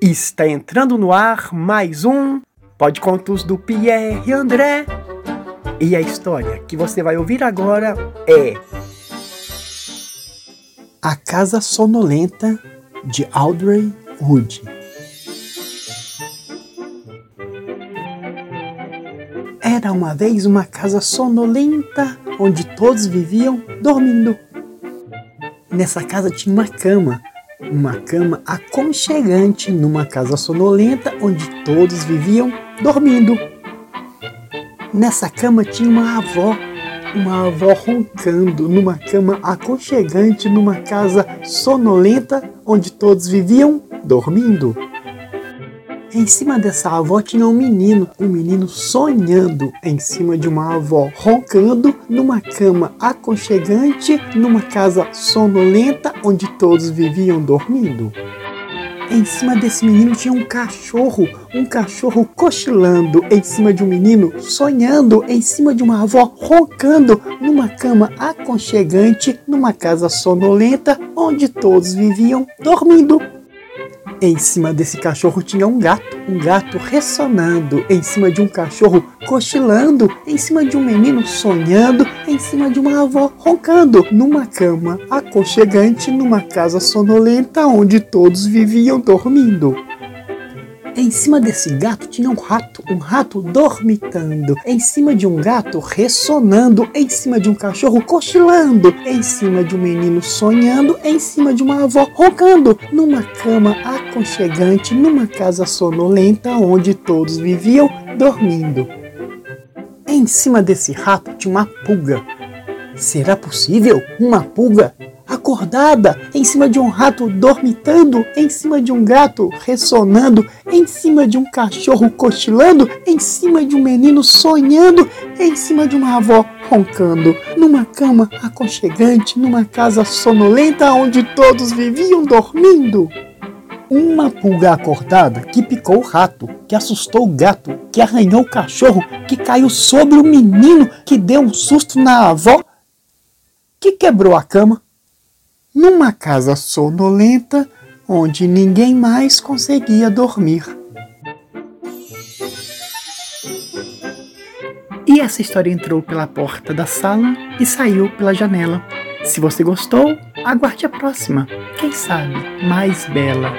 Está entrando no ar mais um Pode Contos do Pierre André. E a história que você vai ouvir agora é A Casa Sonolenta de Audrey Wood. Era uma vez uma casa sonolenta onde todos viviam dormindo. Nessa casa tinha uma cama uma cama aconchegante numa casa sonolenta onde todos viviam dormindo. Nessa cama tinha uma avó, uma avó roncando numa cama aconchegante numa casa sonolenta onde todos viviam dormindo. Em cima dessa avó tinha um menino, um menino sonhando em cima de uma avó, roncando numa cama aconchegante, numa casa sonolenta onde todos viviam dormindo. Em cima desse menino tinha um cachorro, um cachorro cochilando em cima de um menino, sonhando em cima de uma avó, roncando numa cama aconchegante, numa casa sonolenta onde todos viviam dormindo. Em cima desse cachorro tinha um gato, um gato ressonando, em cima de um cachorro cochilando, em cima de um menino sonhando, em cima de uma avó roncando, numa cama aconchegante, numa casa sonolenta onde todos viviam dormindo. Em cima desse gato tinha um rato, um rato dormitando. Em cima de um gato ressonando. Em cima de um cachorro cochilando. Em cima de um menino sonhando. Em cima de uma avó roncando. Numa cama aconchegante, numa casa sonolenta onde todos viviam dormindo. Em cima desse rato tinha uma pulga. Será possível? Uma pulga acordada, em cima de um rato dormitando, em cima de um gato ressonando, em cima de um cachorro cochilando, em cima de um menino sonhando, em cima de uma avó roncando, numa cama aconchegante, numa casa sonolenta onde todos viviam dormindo. Uma pulga acordada que picou o rato, que assustou o gato, que arranhou o cachorro, que caiu sobre o menino, que deu um susto na avó, que quebrou a cama, numa casa sonolenta onde ninguém mais conseguia dormir. E essa história entrou pela porta da sala e saiu pela janela. Se você gostou, aguarde a próxima. Quem sabe mais bela.